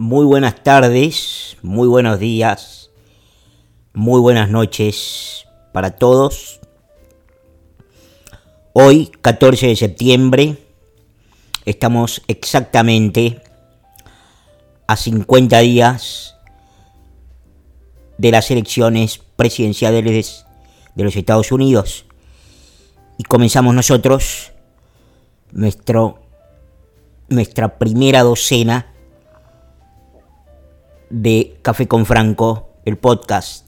Muy buenas tardes, muy buenos días, muy buenas noches para todos. Hoy, 14 de septiembre, estamos exactamente a 50 días de las elecciones presidenciales de los Estados Unidos. Y comenzamos nosotros nuestro, nuestra primera docena de Café con Franco, el podcast,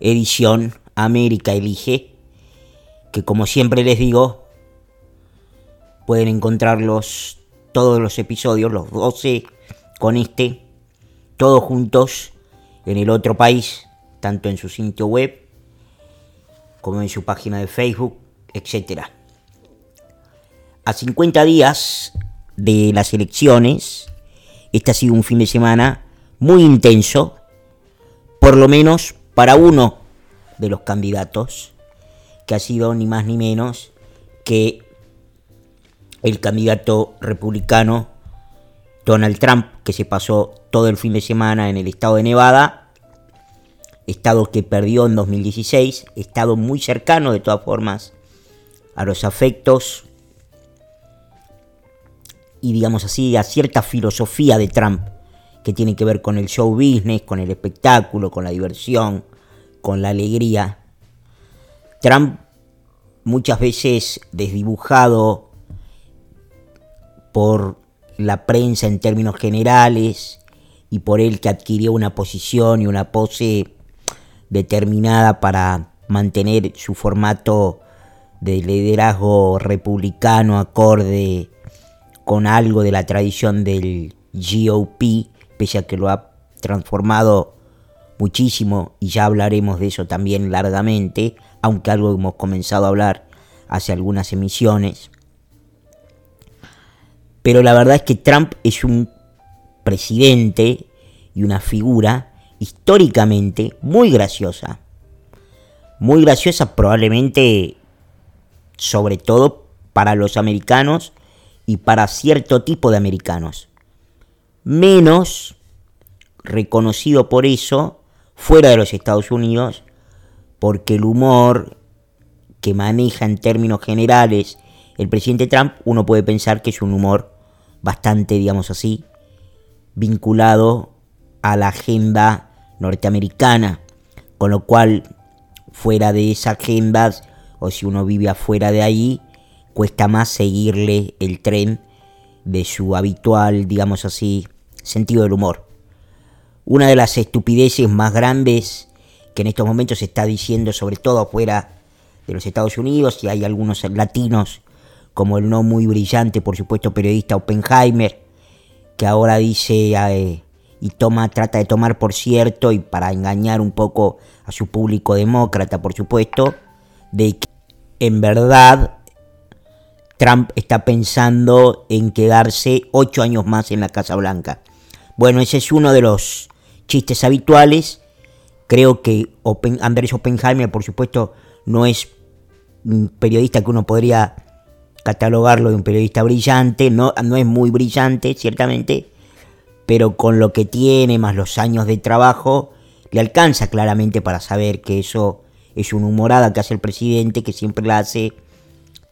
edición América Elige, que como siempre les digo, pueden encontrarlos todos los episodios, los 12 con este, todos juntos en el otro país, tanto en su sitio web como en su página de Facebook, etc. A 50 días de las elecciones, este ha sido un fin de semana muy intenso, por lo menos para uno de los candidatos, que ha sido ni más ni menos que el candidato republicano Donald Trump, que se pasó todo el fin de semana en el estado de Nevada, estado que perdió en 2016, estado muy cercano de todas formas a los afectos y digamos así a cierta filosofía de Trump que tiene que ver con el show business, con el espectáculo, con la diversión, con la alegría. Trump muchas veces desdibujado por la prensa en términos generales y por él que adquirió una posición y una pose determinada para mantener su formato de liderazgo republicano acorde con algo de la tradición del GOP, pese a que lo ha transformado muchísimo y ya hablaremos de eso también largamente, aunque algo hemos comenzado a hablar hace algunas emisiones. Pero la verdad es que Trump es un presidente y una figura históricamente muy graciosa. Muy graciosa probablemente sobre todo para los americanos y para cierto tipo de americanos menos reconocido por eso fuera de los Estados Unidos, porque el humor que maneja en términos generales el presidente Trump, uno puede pensar que es un humor bastante, digamos así, vinculado a la agenda norteamericana, con lo cual fuera de esa agenda, o si uno vive afuera de ahí, cuesta más seguirle el tren de su habitual, digamos así, sentido del humor. Una de las estupideces más grandes que en estos momentos se está diciendo, sobre todo afuera de los Estados Unidos, y hay algunos latinos, como el no muy brillante, por supuesto, periodista Oppenheimer, que ahora dice eh, y toma, trata de tomar por cierto, y para engañar un poco a su público demócrata, por supuesto, de que en verdad Trump está pensando en quedarse ocho años más en la Casa Blanca. Bueno, ese es uno de los chistes habituales. Creo que Andrés Oppenheimer, por supuesto, no es un periodista que uno podría catalogarlo de un periodista brillante, no, no es muy brillante, ciertamente, pero con lo que tiene, más los años de trabajo, le alcanza claramente para saber que eso es una humorada que hace el presidente, que siempre la hace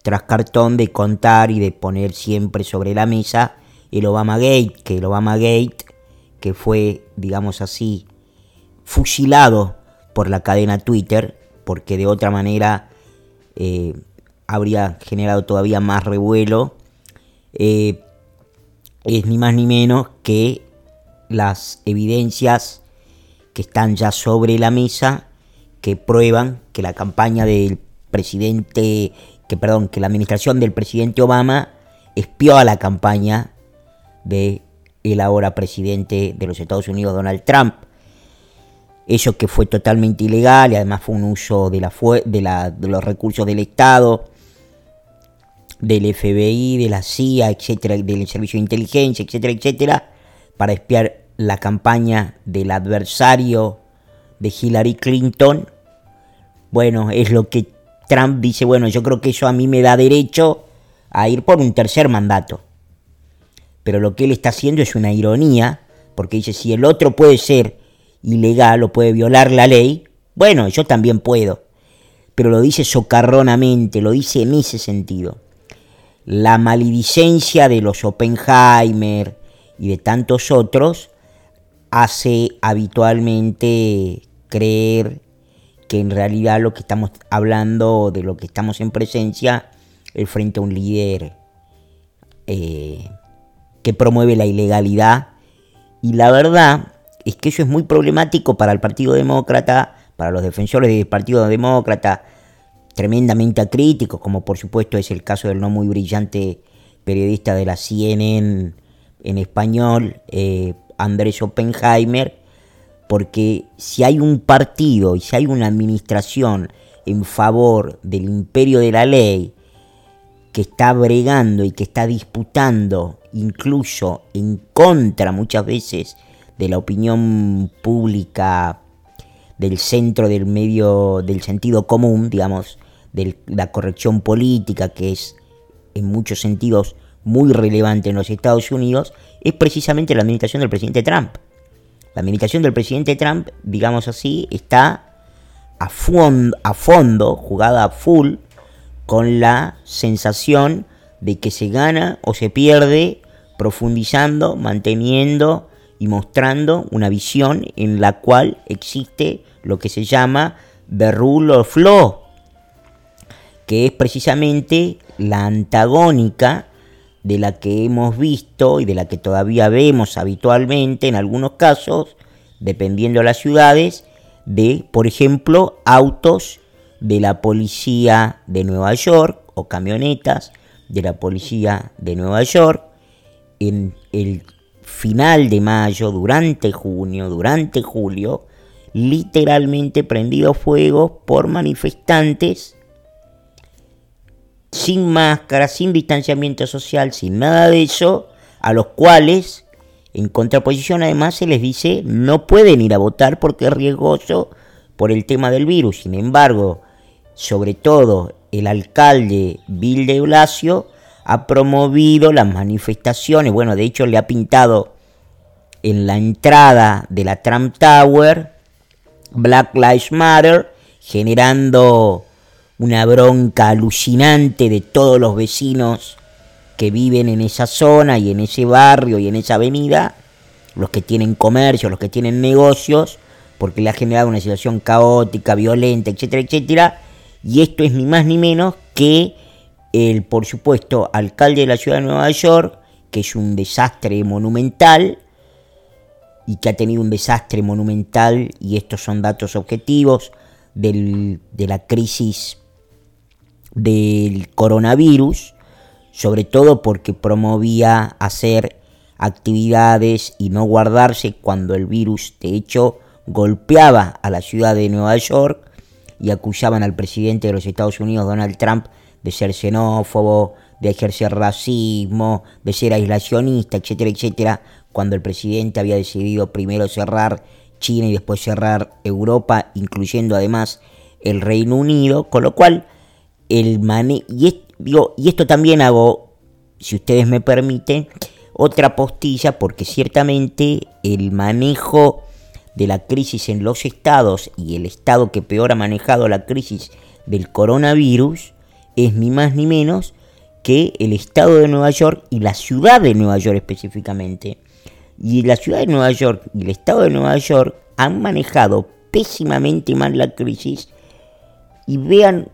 tras cartón de contar y de poner siempre sobre la mesa el Obama Gate, que el Obama Gate que fue, digamos así, fusilado por la cadena Twitter, porque de otra manera eh, habría generado todavía más revuelo, eh, es ni más ni menos que las evidencias que están ya sobre la mesa que prueban que la campaña del presidente, que perdón, que la administración del presidente Obama espió a la campaña de el ahora presidente de los Estados Unidos, Donald Trump. Eso que fue totalmente ilegal y además fue un uso de, la, de, de los recursos del Estado, del FBI, de la CIA, etcétera, del Servicio de Inteligencia, etcétera, etcétera, para espiar la campaña del adversario de Hillary Clinton. Bueno, es lo que Trump dice, bueno, yo creo que eso a mí me da derecho a ir por un tercer mandato pero lo que él está haciendo es una ironía porque dice, si el otro puede ser ilegal o puede violar la ley, bueno, yo también puedo. Pero lo dice socarronamente, lo dice en ese sentido. La maledicencia de los Oppenheimer y de tantos otros hace habitualmente creer que en realidad lo que estamos hablando, de lo que estamos en presencia, es frente a un líder eh, que promueve la ilegalidad. Y la verdad es que eso es muy problemático para el Partido Demócrata, para los defensores del Partido Demócrata, tremendamente acríticos, como por supuesto es el caso del no muy brillante periodista de la CNN en español, eh, Andrés Oppenheimer, porque si hay un partido y si hay una administración en favor del imperio de la ley, que está bregando y que está disputando incluso en contra muchas veces de la opinión pública del centro del medio del sentido común, digamos, de la corrección política que es en muchos sentidos muy relevante en los Estados Unidos, es precisamente la administración del presidente Trump. La administración del presidente Trump, digamos así, está a, fondo, a fondo, jugada a full, con la sensación de que se gana o se pierde profundizando, manteniendo y mostrando una visión en la cual existe lo que se llama the rule of law, que es precisamente la antagónica de la que hemos visto y de la que todavía vemos habitualmente en algunos casos, dependiendo de las ciudades, de, por ejemplo, autos de la policía de Nueva York o camionetas de la policía de Nueva York en el final de mayo, durante junio, durante julio, literalmente prendido fuego por manifestantes sin máscara, sin distanciamiento social, sin nada de eso, a los cuales, en contraposición además, se les dice no pueden ir a votar porque es riesgoso por el tema del virus. Sin embargo, sobre todo el alcalde Bill de Blasio, ha promovido las manifestaciones, bueno, de hecho le ha pintado en la entrada de la Trump Tower Black Lives Matter, generando una bronca alucinante de todos los vecinos que viven en esa zona y en ese barrio y en esa avenida, los que tienen comercio, los que tienen negocios, porque le ha generado una situación caótica, violenta, etcétera, etcétera, y esto es ni más ni menos que el, por supuesto, alcalde de la ciudad de Nueva York, que es un desastre monumental y que ha tenido un desastre monumental, y estos son datos objetivos de la crisis del coronavirus, sobre todo porque promovía hacer actividades y no guardarse cuando el virus de hecho golpeaba a la ciudad de Nueva York y acusaban al presidente de los Estados Unidos, Donald Trump, de ser xenófobo, de ejercer racismo, de ser aislacionista, etcétera, etcétera, cuando el presidente había decidido primero cerrar China y después cerrar Europa, incluyendo además el Reino Unido, con lo cual el mane y, y esto también hago, si ustedes me permiten, otra postilla, porque ciertamente el manejo de la crisis en los estados y el estado que peor ha manejado la crisis del coronavirus es ni más ni menos que el estado de Nueva York y la ciudad de Nueva York específicamente. Y la ciudad de Nueva York y el estado de Nueva York han manejado pésimamente mal la crisis. Y vean,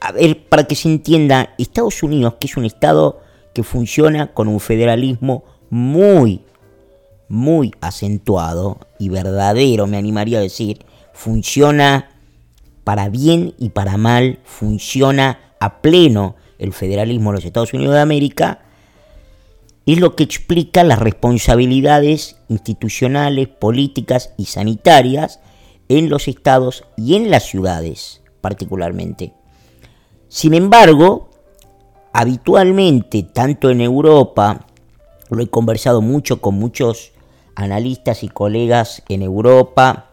a ver, para que se entienda, Estados Unidos, que es un estado que funciona con un federalismo muy, muy acentuado y verdadero, me animaría a decir, funciona para bien y para mal, funciona a pleno el federalismo de los Estados Unidos de América, es lo que explica las responsabilidades institucionales, políticas y sanitarias en los estados y en las ciudades particularmente. Sin embargo, habitualmente, tanto en Europa, lo he conversado mucho con muchos analistas y colegas en Europa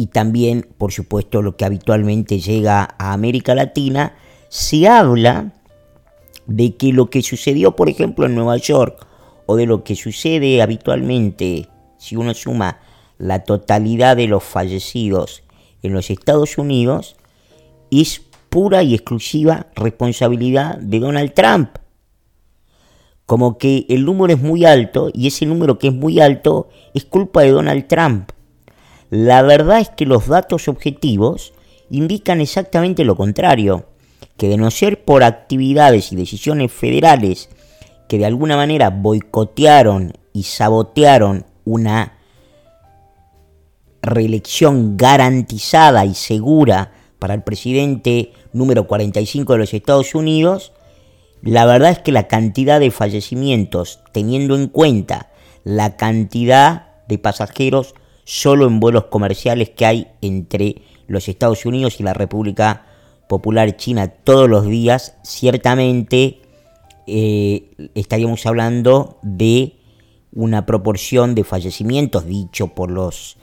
y también, por supuesto, lo que habitualmente llega a América Latina, se habla de que lo que sucedió, por ejemplo, en Nueva York o de lo que sucede habitualmente si uno suma la totalidad de los fallecidos en los Estados Unidos, es pura y exclusiva responsabilidad de Donald Trump. Como que el número es muy alto y ese número que es muy alto es culpa de Donald Trump. La verdad es que los datos objetivos indican exactamente lo contrario, que de no ser por actividades y decisiones federales que de alguna manera boicotearon y sabotearon una reelección garantizada y segura para el presidente número 45 de los Estados Unidos, la verdad es que la cantidad de fallecimientos, teniendo en cuenta la cantidad de pasajeros solo en vuelos comerciales que hay entre los Estados Unidos y la República Popular China todos los días, ciertamente eh, estaríamos hablando de una proporción de fallecimientos, dicho por los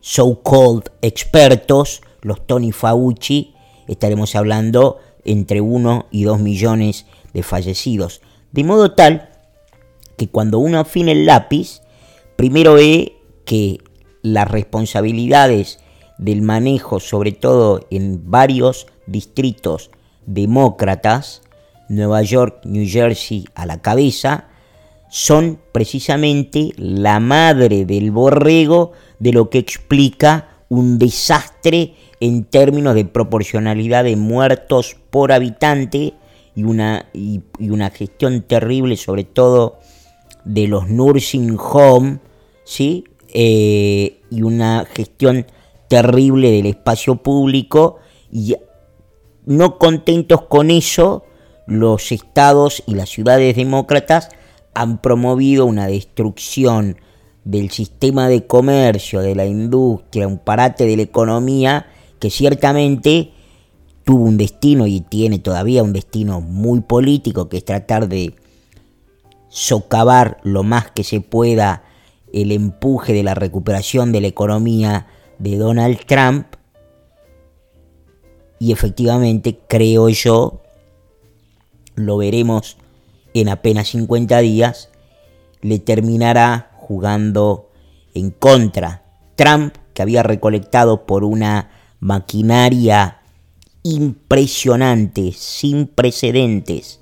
so-called expertos, los Tony Fauci, estaremos hablando entre 1 y 2 millones de fallecidos. De modo tal que cuando uno afina el lápiz, primero ve que las responsabilidades del manejo, sobre todo en varios distritos demócratas, Nueva York, New Jersey a la cabeza, son precisamente la madre del borrego de lo que explica un desastre en términos de proporcionalidad de muertos por habitante y una, y, una gestión terrible sobre todo de los nursing home, ¿sí? Eh, y una gestión terrible del espacio público y no contentos con eso, los estados y las ciudades demócratas han promovido una destrucción del sistema de comercio, de la industria, un parate de la economía que ciertamente tuvo un destino y tiene todavía un destino muy político, que es tratar de socavar lo más que se pueda el empuje de la recuperación de la economía de Donald Trump. Y efectivamente, creo yo, lo veremos en apenas 50 días, le terminará jugando en contra. Trump, que había recolectado por una maquinaria impresionante, sin precedentes,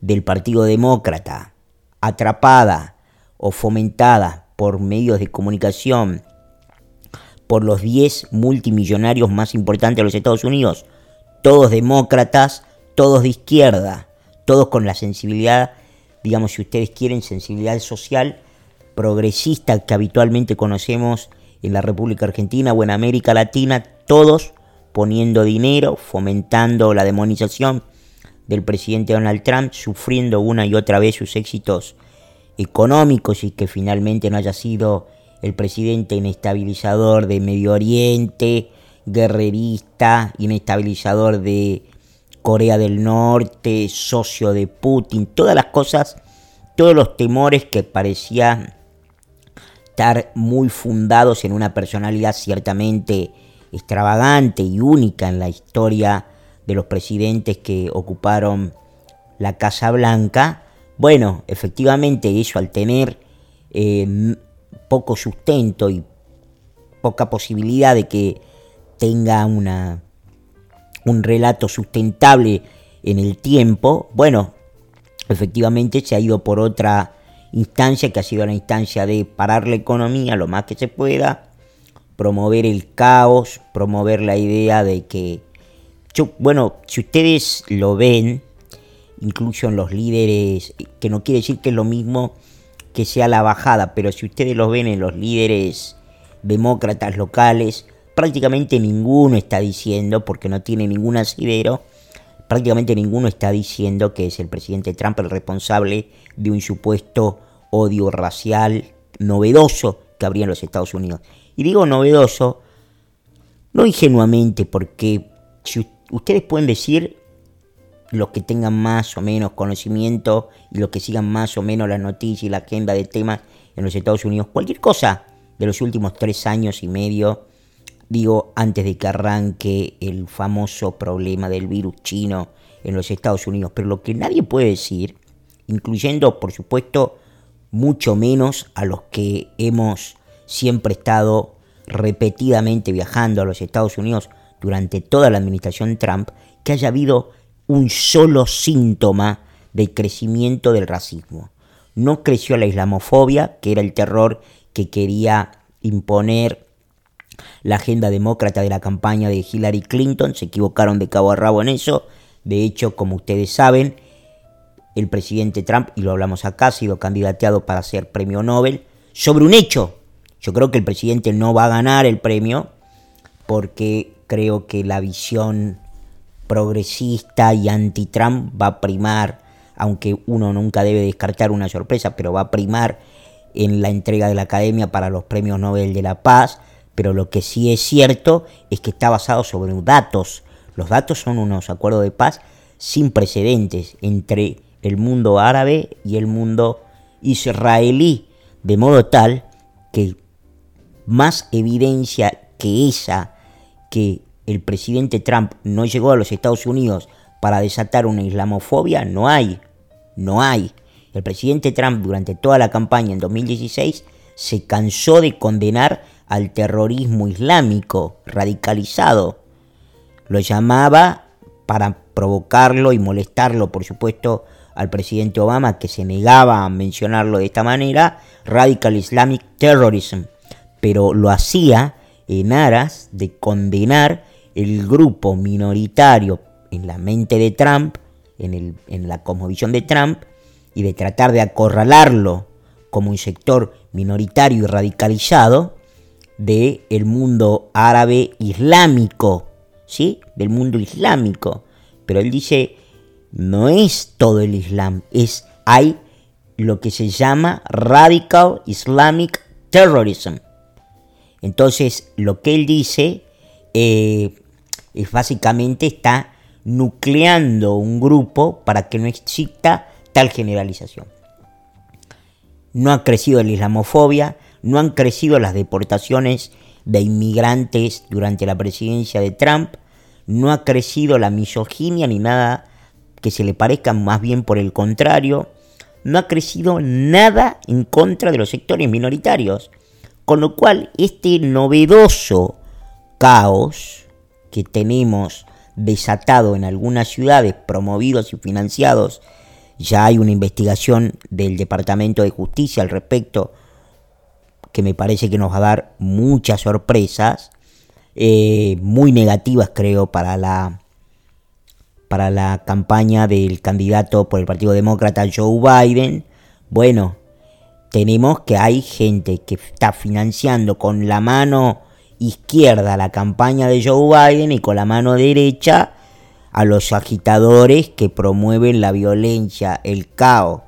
del Partido Demócrata, atrapada o fomentada por medios de comunicación, por los 10 multimillonarios más importantes de los Estados Unidos, todos demócratas, todos de izquierda, todos con la sensibilidad, digamos si ustedes quieren, sensibilidad social progresista que habitualmente conocemos en la República Argentina o en América Latina, todos poniendo dinero, fomentando la demonización del presidente Donald Trump, sufriendo una y otra vez sus éxitos económicos y que finalmente no haya sido el presidente inestabilizador de Medio Oriente, guerrerista, inestabilizador de Corea del Norte, socio de Putin, todas las cosas, todos los temores que parecían estar muy fundados en una personalidad ciertamente extravagante y única en la historia de los presidentes que ocuparon la Casa Blanca. Bueno, efectivamente eso al tener eh, poco sustento y poca posibilidad de que tenga una un relato sustentable en el tiempo, bueno, efectivamente se ha ido por otra instancia que ha sido la instancia de parar la economía lo más que se pueda, promover el caos, promover la idea de que, bueno, si ustedes lo ven, incluso en los líderes, que no quiere decir que es lo mismo que sea la bajada, pero si ustedes lo ven en los líderes demócratas locales, prácticamente ninguno está diciendo, porque no tiene ningún asidero, prácticamente ninguno está diciendo que es el presidente Trump el responsable de un supuesto odio racial novedoso que habría en los Estados Unidos. Y digo novedoso, no ingenuamente, porque si ustedes pueden decir los que tengan más o menos conocimiento y los que sigan más o menos las noticias y la agenda de temas en los Estados Unidos, cualquier cosa de los últimos tres años y medio, digo, antes de que arranque el famoso problema del virus chino en los Estados Unidos. Pero lo que nadie puede decir, incluyendo, por supuesto, mucho menos a los que hemos siempre estado repetidamente viajando a los Estados Unidos durante toda la administración Trump, que haya habido un solo síntoma de crecimiento del racismo. No creció la islamofobia, que era el terror que quería imponer la agenda demócrata de la campaña de Hillary Clinton, se equivocaron de cabo a rabo en eso. De hecho, como ustedes saben, el presidente Trump, y lo hablamos acá, ha sido candidateado para ser premio Nobel sobre un hecho. Yo creo que el presidente no va a ganar el premio porque creo que la visión progresista y anti-Trump va a primar, aunque uno nunca debe descartar una sorpresa, pero va a primar en la entrega de la Academia para los premios Nobel de la Paz. Pero lo que sí es cierto es que está basado sobre datos. Los datos son unos acuerdos de paz sin precedentes entre el mundo árabe y el mundo israelí, de modo tal que más evidencia que esa que el presidente Trump no llegó a los Estados Unidos para desatar una islamofobia, no hay. No hay. El presidente Trump durante toda la campaña en 2016 se cansó de condenar al terrorismo islámico radicalizado. Lo llamaba para provocarlo y molestarlo, por supuesto, al presidente Obama, que se negaba a mencionarlo de esta manera, Radical Islamic Terrorism, pero lo hacía en aras de condenar el grupo minoritario en la mente de Trump, en, el, en la cosmovisión de Trump, y de tratar de acorralarlo como un sector minoritario y radicalizado del el mundo árabe islámico, ¿sí? Del mundo islámico. Pero él dice, no es todo el Islam, es hay lo que se llama Radical Islamic Terrorism. Entonces, lo que él dice eh, es básicamente está nucleando un grupo para que no exista tal generalización. No ha crecido la islamofobia, no han crecido las deportaciones de inmigrantes durante la presidencia de Trump, no ha crecido la misoginia ni nada que se le parezca, más bien por el contrario, no ha crecido nada en contra de los sectores minoritarios. Con lo cual, este novedoso caos que tenemos desatado en algunas ciudades, promovidos y financiados, ya hay una investigación del Departamento de Justicia al respecto que me parece que nos va a dar muchas sorpresas, eh, muy negativas creo para la para la campaña del candidato por el Partido Demócrata Joe Biden, bueno, tenemos que hay gente que está financiando con la mano izquierda la campaña de Joe Biden y con la mano derecha a los agitadores que promueven la violencia, el caos,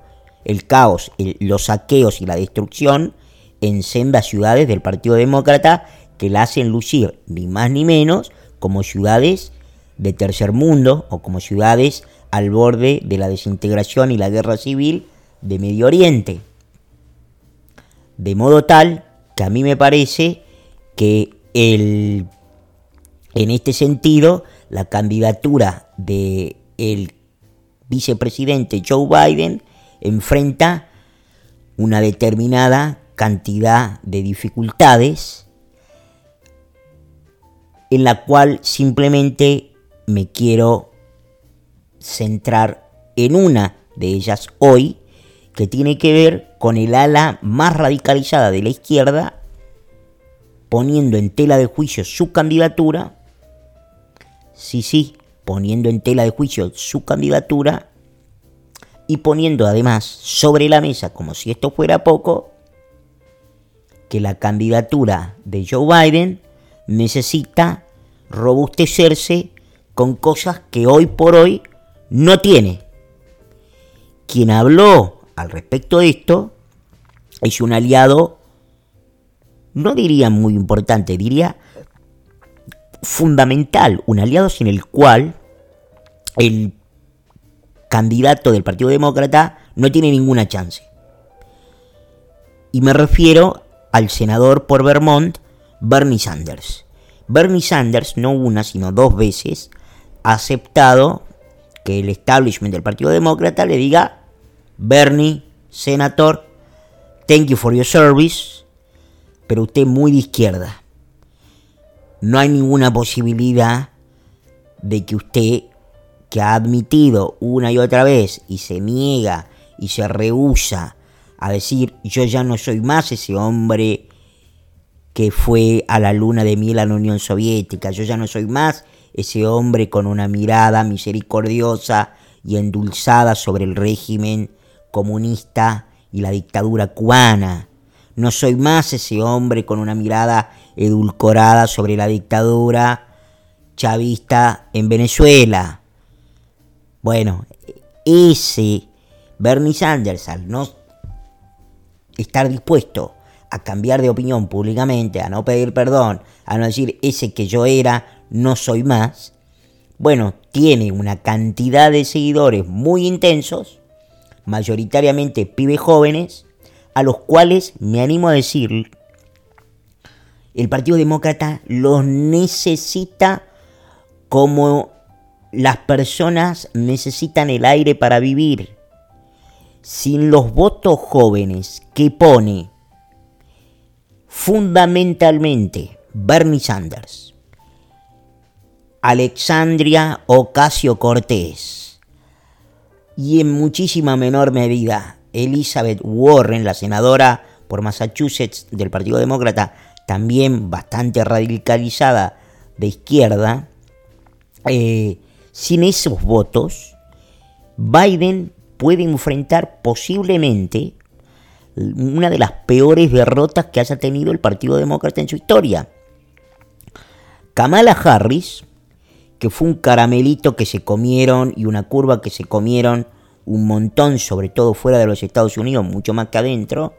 el caos, los saqueos y la destrucción en sendas ciudades del Partido Demócrata que la hacen lucir ni más ni menos como ciudades de tercer mundo o como ciudades al borde de la desintegración y la guerra civil de Medio Oriente. De modo tal que a mí me parece que el, en este sentido la candidatura de el vicepresidente Joe Biden enfrenta una determinada cantidad de dificultades en la cual simplemente me quiero centrar en una de ellas hoy, que tiene que ver con el ala más radicalizada de la izquierda, poniendo en tela de juicio su candidatura, sí, sí, poniendo en tela de juicio su candidatura, y poniendo además sobre la mesa, como si esto fuera poco, que la candidatura de Joe Biden necesita robustecerse con cosas que hoy por hoy no tiene. Quien habló al respecto de esto es un aliado, no diría muy importante, diría fundamental, un aliado sin el cual el candidato del Partido Demócrata no tiene ninguna chance. Y me refiero al senador por Vermont, Bernie Sanders. Bernie Sanders, no una, sino dos veces, ha aceptado que el establishment del Partido Demócrata le diga, Bernie, senador, thank you for your service, pero usted muy de izquierda. No hay ninguna posibilidad de que usted, que ha admitido una y otra vez y se niega y se rehúsa a decir yo ya no soy más ese hombre que fue a la luna de miel a la Unión Soviética, yo ya no soy más ese hombre con una mirada misericordiosa y endulzada sobre el régimen comunista y la dictadura cubana. No soy más ese hombre con una mirada edulcorada sobre la dictadura chavista en Venezuela. Bueno, ese Bernie Sanders, al no estar dispuesto a cambiar de opinión públicamente, a no pedir perdón, a no decir ese que yo era, no soy más, bueno, tiene una cantidad de seguidores muy intensos, mayoritariamente pibes jóvenes, a los cuales me animo a decir, el Partido Demócrata los necesita como las personas necesitan el aire para vivir. Sin los votos jóvenes que pone fundamentalmente Bernie Sanders, Alexandria Ocasio Cortés y en muchísima menor medida Elizabeth Warren, la senadora por Massachusetts del Partido Demócrata, también bastante radicalizada de izquierda, eh, sin esos votos, Biden puede enfrentar posiblemente una de las peores derrotas que haya tenido el Partido Demócrata en su historia. Kamala Harris, que fue un caramelito que se comieron y una curva que se comieron un montón, sobre todo fuera de los Estados Unidos, mucho más que adentro,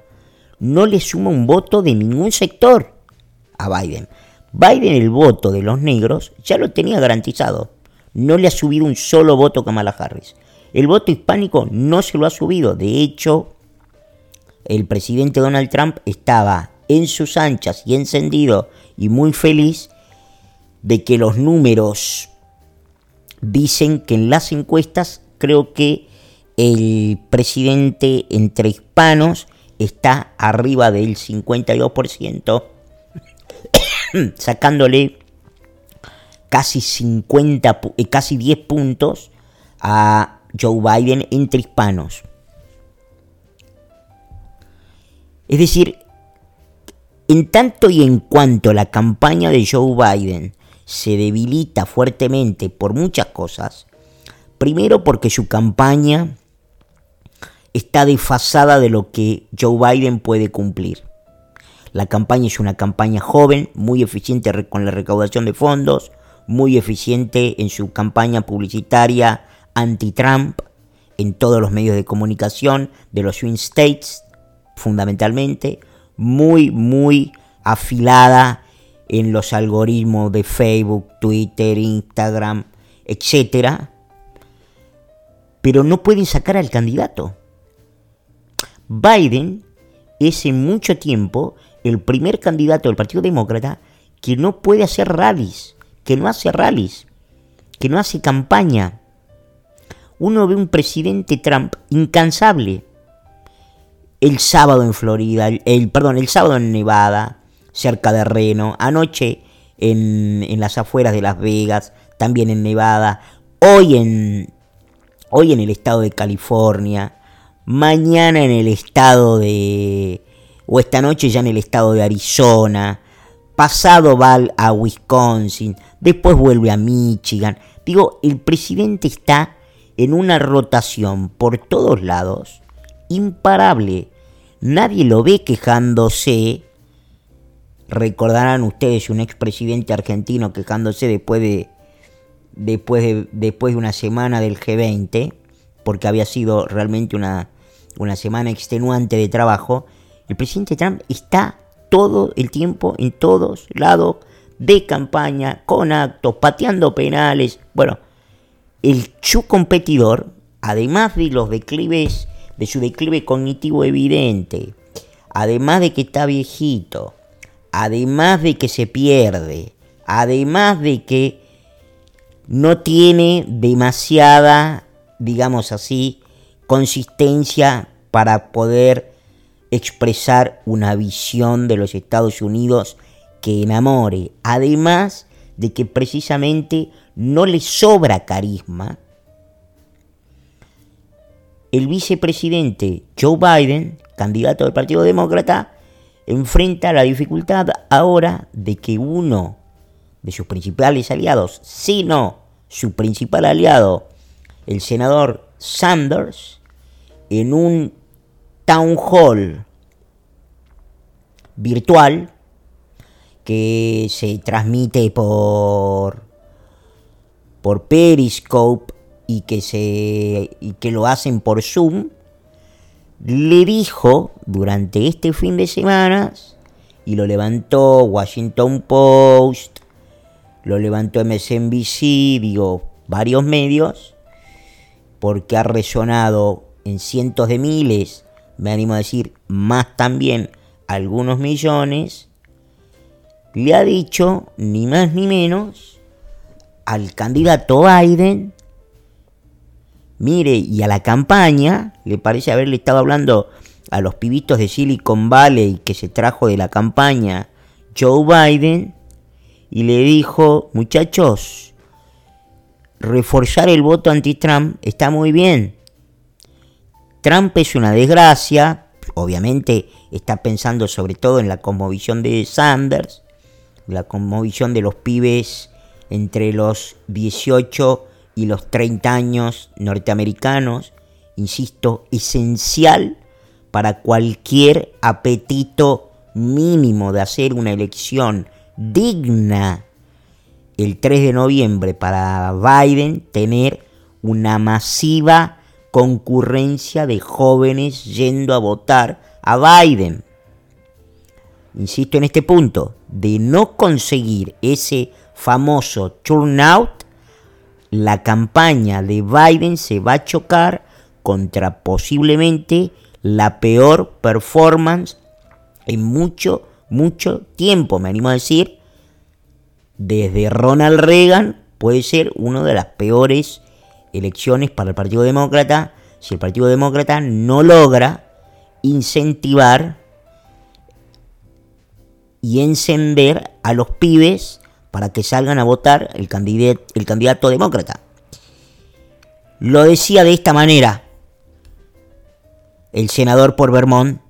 no le suma un voto de ningún sector a Biden. Biden el voto de los negros ya lo tenía garantizado. No le ha subido un solo voto Kamala Harris. El voto hispánico no se lo ha subido. De hecho, el presidente Donald Trump estaba en sus anchas y encendido y muy feliz de que los números dicen que en las encuestas creo que el presidente entre hispanos está arriba del 52%, sacándole casi 50, eh, casi 10 puntos a Joe Biden entre hispanos. Es decir, en tanto y en cuanto la campaña de Joe Biden se debilita fuertemente por muchas cosas. Primero porque su campaña está desfasada de lo que Joe Biden puede cumplir. La campaña es una campaña joven, muy eficiente con la recaudación de fondos, muy eficiente en su campaña publicitaria anti-Trump en todos los medios de comunicación de los swing states, fundamentalmente, muy, muy afilada en los algoritmos de Facebook, Twitter, Instagram, etc. Pero no pueden sacar al candidato. Biden es en mucho tiempo el primer candidato del Partido Demócrata que no puede hacer rallies, que no hace rallies, que no hace campaña. Uno ve un presidente Trump incansable. El sábado en Florida, el, perdón, el sábado en Nevada, cerca de Reno, anoche en, en las afueras de Las Vegas, también en Nevada, hoy en, hoy en el estado de California, mañana en el estado de... o esta noche ya en el estado de Arizona, pasado va a Wisconsin, después vuelve a Michigan. Digo, el presidente está en una rotación por todos lados imparable. Nadie lo ve quejándose Recordarán ustedes un expresidente argentino quejándose después de, después de, después de una semana del G20, porque había sido realmente una, una semana extenuante de trabajo. El presidente Trump está todo el tiempo en todos lados de campaña, con actos, pateando penales. Bueno, el su competidor, además de los declives, de su declive cognitivo evidente, además de que está viejito, además de que se pierde, además de que no tiene demasiada, digamos así, consistencia para poder expresar una visión de los Estados Unidos que enamore, además de que precisamente no le sobra carisma, el vicepresidente Joe Biden, candidato del Partido Demócrata, enfrenta la dificultad ahora de que uno de sus principales aliados, si no su principal aliado, el senador Sanders, en un town hall virtual que se transmite por por Periscope y que se y que lo hacen por Zoom le dijo durante este fin de semana y lo levantó Washington Post, lo levantó MSNBC, digo, varios medios, porque ha resonado en cientos de miles, me animo a decir, más también algunos millones, le ha dicho, ni más ni menos, al candidato Biden, mire, y a la campaña, le parece haberle estado hablando a los pibitos de Silicon Valley que se trajo de la campaña Joe Biden, y le dijo, muchachos, reforzar el voto anti-Trump está muy bien. Trump es una desgracia, obviamente está pensando sobre todo en la conmovisión de Sanders, la conmovisión de los pibes entre los 18 y los 30 años norteamericanos, insisto, esencial para cualquier apetito mínimo de hacer una elección digna el 3 de noviembre para Biden tener una masiva concurrencia de jóvenes yendo a votar a Biden. Insisto en este punto, de no conseguir ese famoso turnout, la campaña de Biden se va a chocar contra posiblemente la peor performance en mucho, mucho tiempo, me animo a decir, desde Ronald Reagan puede ser una de las peores elecciones para el Partido Demócrata si el Partido Demócrata no logra incentivar y encender a los pibes para que salgan a votar el el candidato demócrata. Lo decía de esta manera el senador por Vermont,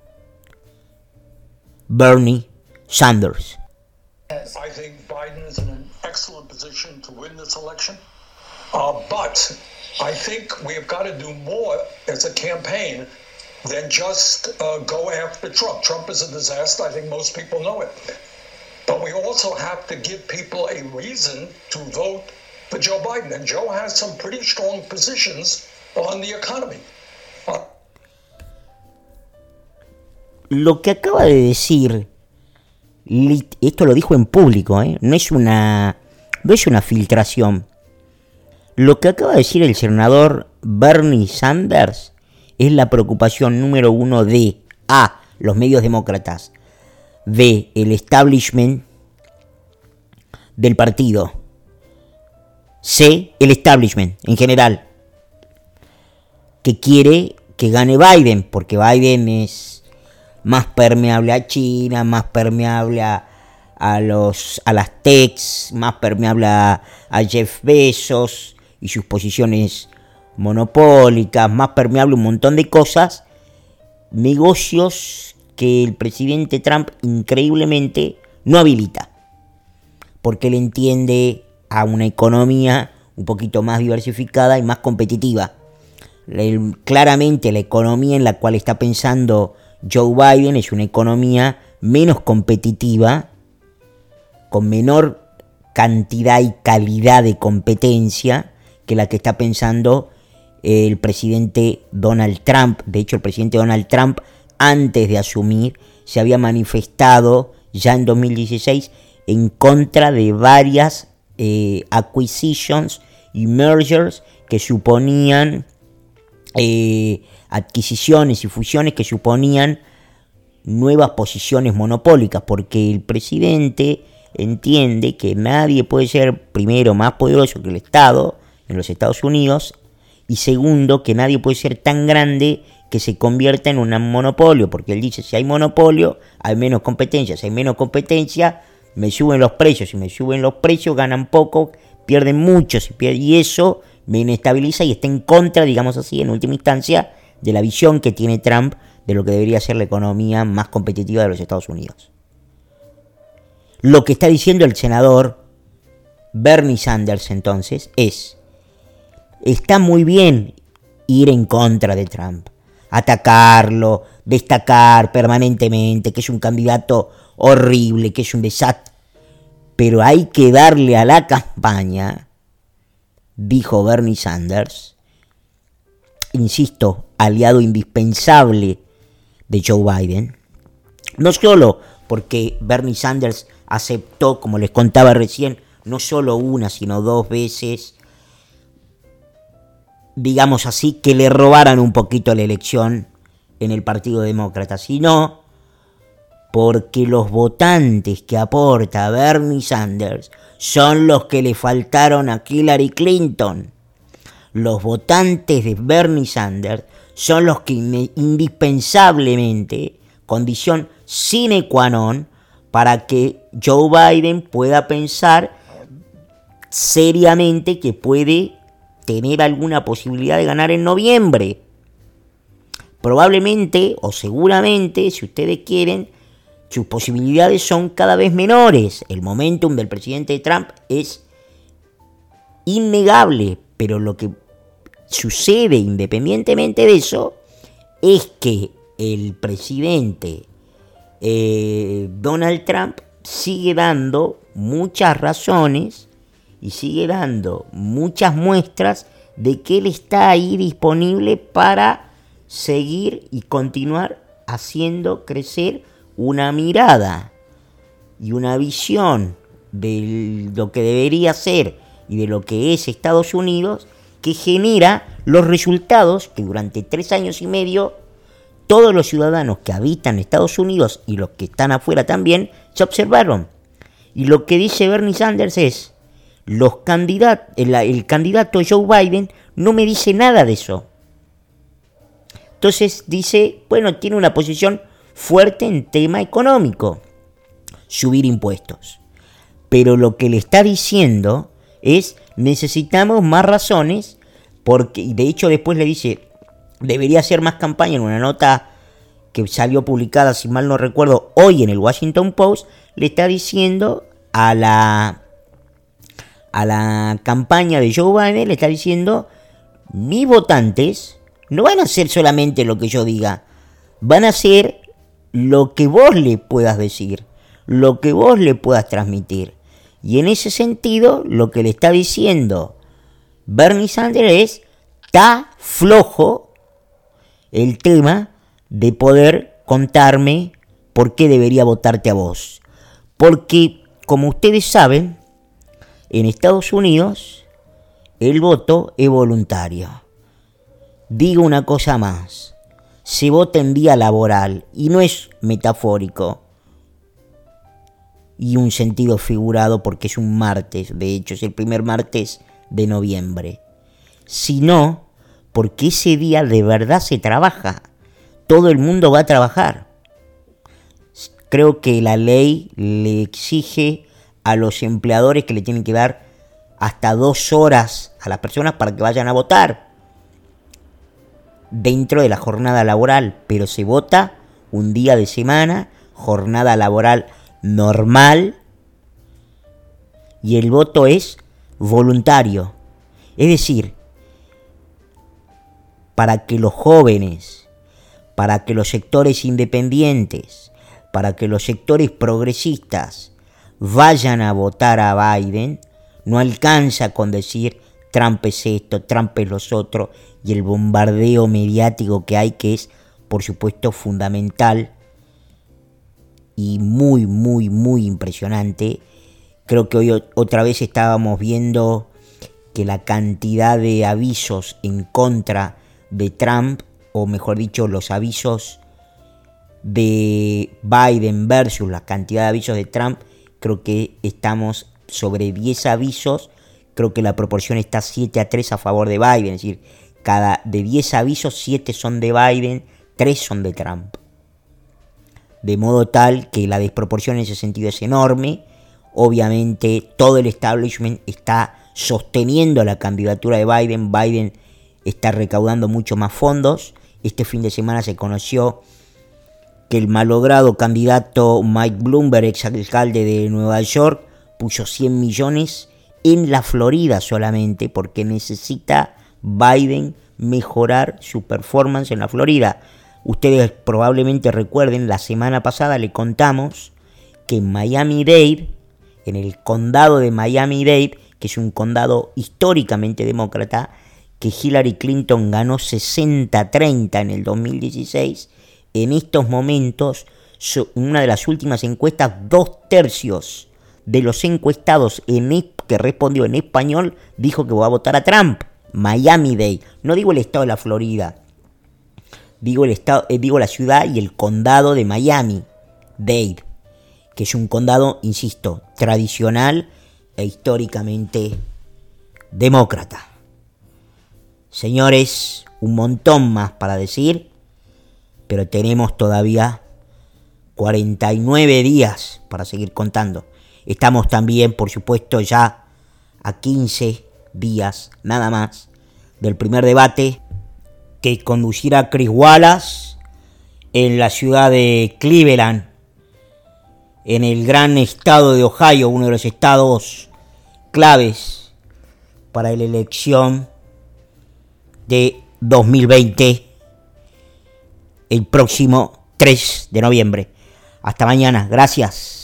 Bernie Sanders. I think Biden is in an excellent position to win this election. Uh, but I think we've got to do more as a campaign than just uh, go after Trump. Trump is a disaster. I think most people know it. But we also have to give people a reason to vote for Joe Biden. And Joe has some pretty strong positions on the economy. Lo que acaba de decir, esto lo dijo en público, ¿eh? no, es una, no es una filtración. Lo que acaba de decir el senador Bernie Sanders es la preocupación número uno de A. los medios demócratas, B. el establishment del partido, C. el establishment en general, que quiere que gane Biden, porque Biden es más permeable a China, más permeable a, los, a las techs, más permeable a, a Jeff Bezos y sus posiciones monopólicas, más permeable un montón de cosas, negocios que el presidente Trump increíblemente no habilita, porque él entiende a una economía un poquito más diversificada y más competitiva. claramente la economía en la cual está pensando Joe Biden es una economía menos competitiva, con menor cantidad y calidad de competencia que la que está pensando el presidente Donald Trump. De hecho, el presidente Donald Trump, antes de asumir, se había manifestado ya en 2016 en contra de varias eh, acquisitions y mergers que suponían eh, adquisiciones y fusiones que suponían nuevas posiciones monopólicas, porque el presidente entiende que nadie puede ser primero más poderoso que el Estado en los Estados Unidos y segundo, que nadie puede ser tan grande que se convierta en un monopolio, porque él dice, si hay monopolio, hay menos competencia, si hay menos competencia, me suben los precios, si me suben los precios, ganan poco, pierden mucho, y eso me inestabiliza y está en contra, digamos así, en última instancia, de la visión que tiene Trump de lo que debería ser la economía más competitiva de los Estados Unidos. Lo que está diciendo el senador Bernie Sanders entonces es, está muy bien ir en contra de Trump, atacarlo, destacar permanentemente que es un candidato horrible, que es un desastre, pero hay que darle a la campaña, dijo Bernie Sanders, insisto, aliado indispensable de Joe Biden, no solo porque Bernie Sanders aceptó, como les contaba recién, no solo una, sino dos veces, digamos así, que le robaran un poquito la elección en el Partido Demócrata, sino porque los votantes que aporta Bernie Sanders son los que le faltaron a Hillary Clinton. Los votantes de Bernie Sanders son los que indispensablemente, condición sine qua non, para que Joe Biden pueda pensar seriamente que puede tener alguna posibilidad de ganar en noviembre. Probablemente o seguramente, si ustedes quieren, sus posibilidades son cada vez menores. El momentum del presidente Trump es innegable, pero lo que sucede independientemente de eso es que el presidente eh, Donald Trump sigue dando muchas razones y sigue dando muchas muestras de que él está ahí disponible para seguir y continuar haciendo crecer una mirada y una visión de lo que debería ser y de lo que es Estados Unidos que genera los resultados que durante tres años y medio todos los ciudadanos que habitan Estados Unidos y los que están afuera también se observaron. Y lo que dice Bernie Sanders es, los candidatos, el, candidato Joe Biden no me dice nada de eso. Entonces dice, bueno, tiene una posición fuerte en tema económico, subir impuestos. Pero lo que le está diciendo es, necesitamos más razones, porque, de hecho después le dice, debería hacer más campaña en una nota que salió publicada, si mal no recuerdo, hoy en el Washington Post, le está diciendo a la a la campaña de Joe Biden, le está diciendo, mis votantes no van a hacer solamente lo que yo diga, van a hacer lo que vos le puedas decir, lo que vos le puedas transmitir. Y en ese sentido, lo que le está diciendo Bernie Sanders es, está flojo el tema de poder contarme por qué debería votarte a vos. Porque, como ustedes saben, en Estados Unidos el voto es voluntario. Digo una cosa más, se vota en vía laboral y no es metafórico y un sentido figurado porque es un martes, de hecho es el primer martes de noviembre, sino porque ese día de verdad se trabaja. Todo el mundo va a trabajar. Creo que la ley le exige a los empleadores que le tienen que dar hasta dos horas a las personas para que vayan a votar dentro de la jornada laboral, pero se vota un día de semana, jornada laboral normal, y el voto es voluntario. Es decir, para que los jóvenes, para que los sectores independientes, para que los sectores progresistas vayan a votar a Biden, no alcanza con decir Trump es esto, Trump es los otros, y el bombardeo mediático que hay, que es, por supuesto, fundamental y muy, muy, muy impresionante. Creo que hoy otra vez estábamos viendo que la cantidad de avisos en contra de Trump, o mejor dicho, los avisos de Biden versus la cantidad de avisos de Trump, creo que estamos sobre 10 avisos, creo que la proporción está 7 a 3 a favor de Biden, es decir, cada de 10 avisos, 7 son de Biden, 3 son de Trump. De modo tal que la desproporción en ese sentido es enorme. Obviamente todo el establishment está sosteniendo la candidatura de Biden. Biden está recaudando mucho más fondos. Este fin de semana se conoció que el malogrado candidato Mike Bloomberg, ex alcalde de Nueva York, puso 100 millones en la Florida solamente porque necesita Biden mejorar su performance en la Florida. Ustedes probablemente recuerden, la semana pasada le contamos que en Miami-Dade, en el condado de Miami-Dade, que es un condado históricamente demócrata, que Hillary Clinton ganó 60-30 en el 2016, en estos momentos, en una de las últimas encuestas, dos tercios de los encuestados en, que respondió en español dijo que va a votar a Trump. Miami-Dade. No digo el estado de la Florida. Digo, el estado, eh, digo la ciudad y el condado de Miami-Dade. Que es un condado, insisto, tradicional e históricamente demócrata. Señores, un montón más para decir, pero tenemos todavía 49 días para seguir contando. Estamos también, por supuesto, ya a 15 días nada más del primer debate que conducirá Chris Wallace en la ciudad de Cleveland, en el gran estado de Ohio, uno de los estados claves para la elección de 2020, el próximo 3 de noviembre. Hasta mañana, gracias.